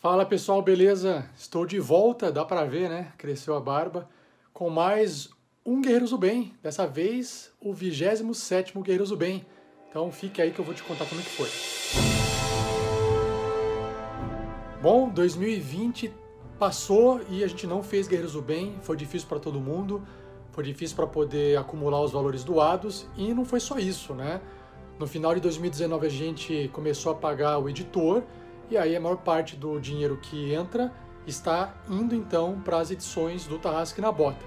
Fala pessoal, beleza? Estou de volta, dá pra ver, né? Cresceu a barba. Com mais um Guerreiros do Bem. Dessa vez, o 27 Guerreiros do Bem. Então fique aí que eu vou te contar como é que foi. Bom, 2020 passou e a gente não fez Guerreiros do Bem. Foi difícil para todo mundo. Foi difícil para poder acumular os valores doados. E não foi só isso, né? No final de 2019 a gente começou a pagar o editor e aí a maior parte do dinheiro que entra está indo então para as edições do Tarrasque na Bota.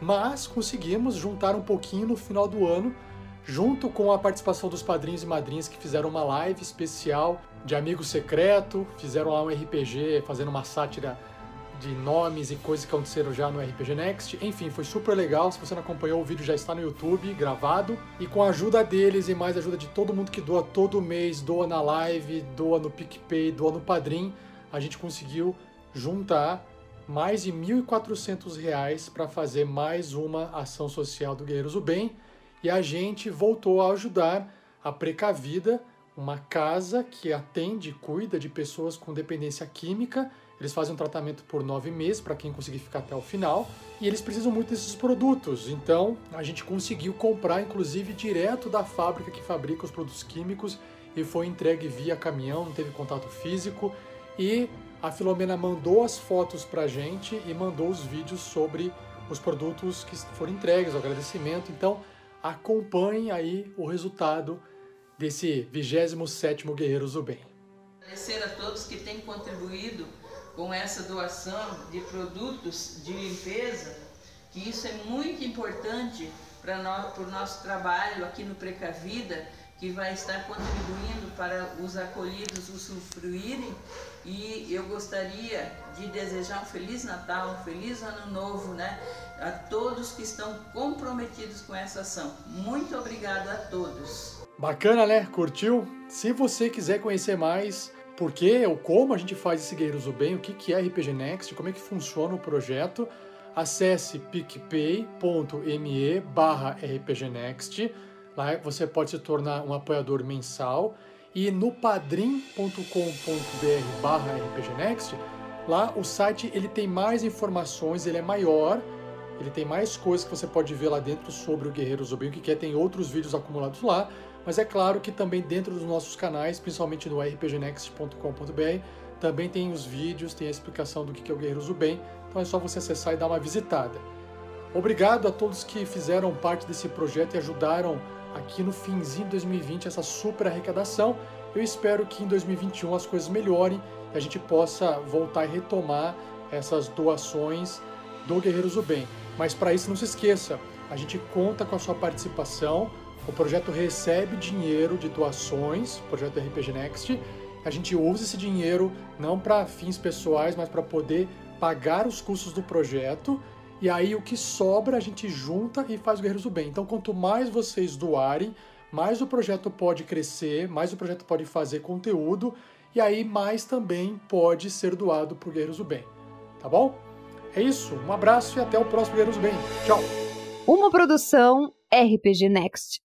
Mas conseguimos juntar um pouquinho no final do ano, junto com a participação dos padrinhos e madrinhas que fizeram uma live especial de amigo secreto, fizeram lá um RPG fazendo uma sátira de nomes e coisas que aconteceram já no RPG Next. Enfim, foi super legal. Se você não acompanhou, o vídeo já está no YouTube, gravado. E com a ajuda deles e mais ajuda de todo mundo que doa todo mês, doa na live, doa no PicPay, doa no Padrim, a gente conseguiu juntar mais de R$ 1.400 para fazer mais uma ação social do Guerreiros do Bem. E a gente voltou a ajudar a Precavida, uma casa que atende e cuida de pessoas com dependência química eles fazem um tratamento por nove meses para quem conseguir ficar até o final e eles precisam muito desses produtos. Então a gente conseguiu comprar, inclusive, direto da fábrica que fabrica os produtos químicos e foi entregue via caminhão, não teve contato físico. E a Filomena mandou as fotos para a gente e mandou os vídeos sobre os produtos que foram entregues, o agradecimento. Então acompanhe aí o resultado desse 27º Guerreiros do Bem. Agradecer a todos que têm contribuído com essa doação de produtos de limpeza, que isso é muito importante para o nosso trabalho aqui no Precavida, que vai estar contribuindo para os acolhidos usufruírem. E eu gostaria de desejar um Feliz Natal, um Feliz Ano Novo, né? A todos que estão comprometidos com essa ação. Muito obrigado a todos. Bacana, né? Curtiu? Se você quiser conhecer mais, por que ou como a gente faz esse Guerreiros do Bem, o que é RPG Next, como é que funciona o projeto, acesse picpay.me barra rpgnext, lá você pode se tornar um apoiador mensal, e no padrim.com.br barra rpgnext, lá o site ele tem mais informações, ele é maior, ele tem mais coisas que você pode ver lá dentro sobre o Guerreiros do Bem, o que é, tem outros vídeos acumulados lá, mas é claro que também dentro dos nossos canais, principalmente no rpgnext.com.br, também tem os vídeos, tem a explicação do que é o Guerreiros do Bem, então é só você acessar e dar uma visitada. Obrigado a todos que fizeram parte desse projeto e ajudaram aqui no finzinho de 2020 essa super arrecadação. Eu espero que em 2021 as coisas melhorem e a gente possa voltar e retomar essas doações do Guerreiros do Bem. Mas para isso não se esqueça, a gente conta com a sua participação o projeto recebe dinheiro de doações, projeto RPG Next. A gente usa esse dinheiro não para fins pessoais, mas para poder pagar os custos do projeto. E aí o que sobra a gente junta e faz o Guerreiros do Bem. Então, quanto mais vocês doarem, mais o projeto pode crescer, mais o projeto pode fazer conteúdo e aí mais também pode ser doado para o Guerreiros do Bem. Tá bom? É isso. Um abraço e até o próximo Guerreiros Bem. Tchau. Uma produção RPG Next.